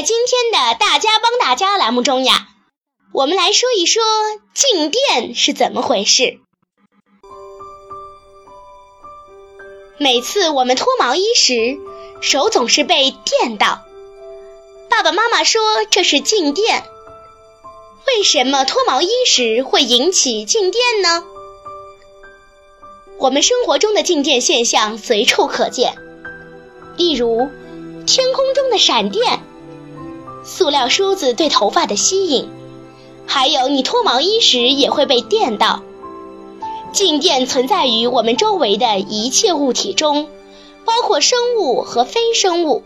在今天的“大家帮大家”栏目中呀，我们来说一说静电是怎么回事。每次我们脱毛衣时，手总是被电到，爸爸妈妈说这是静电。为什么脱毛衣时会引起静电呢？我们生活中的静电现象随处可见，例如天空中的闪电、塑料梳子对头发的吸引，还有你脱毛衣时也会被电到。静电存在于我们周围的一切物体中，包括生物和非生物。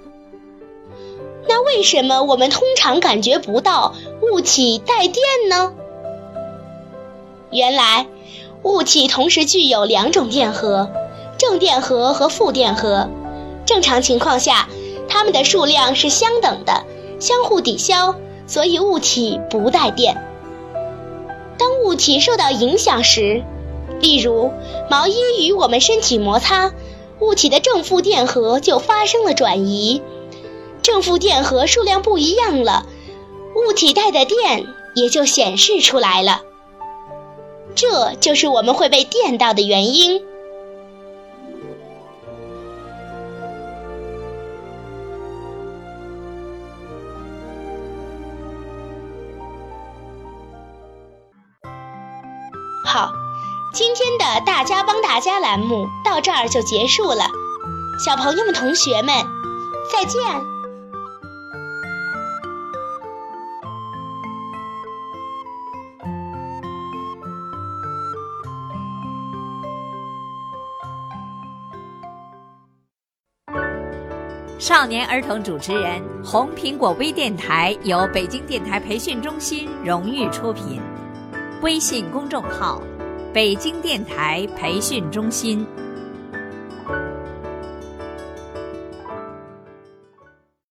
那为什么我们通常感觉不到物体带电呢？原来。物体同时具有两种电荷，正电荷和负电荷。正常情况下，它们的数量是相等的，相互抵消，所以物体不带电。当物体受到影响时，例如毛衣与我们身体摩擦，物体的正负电荷就发生了转移，正负电荷数量不一样了，物体带的电也就显示出来了。这就是我们会被电到的原因。好，今天的大家帮大家栏目到这儿就结束了，小朋友们、同学们，再见。少年儿童主持人，红苹果微电台由北京电台培训中心荣誉出品，微信公众号：北京电台培训中心。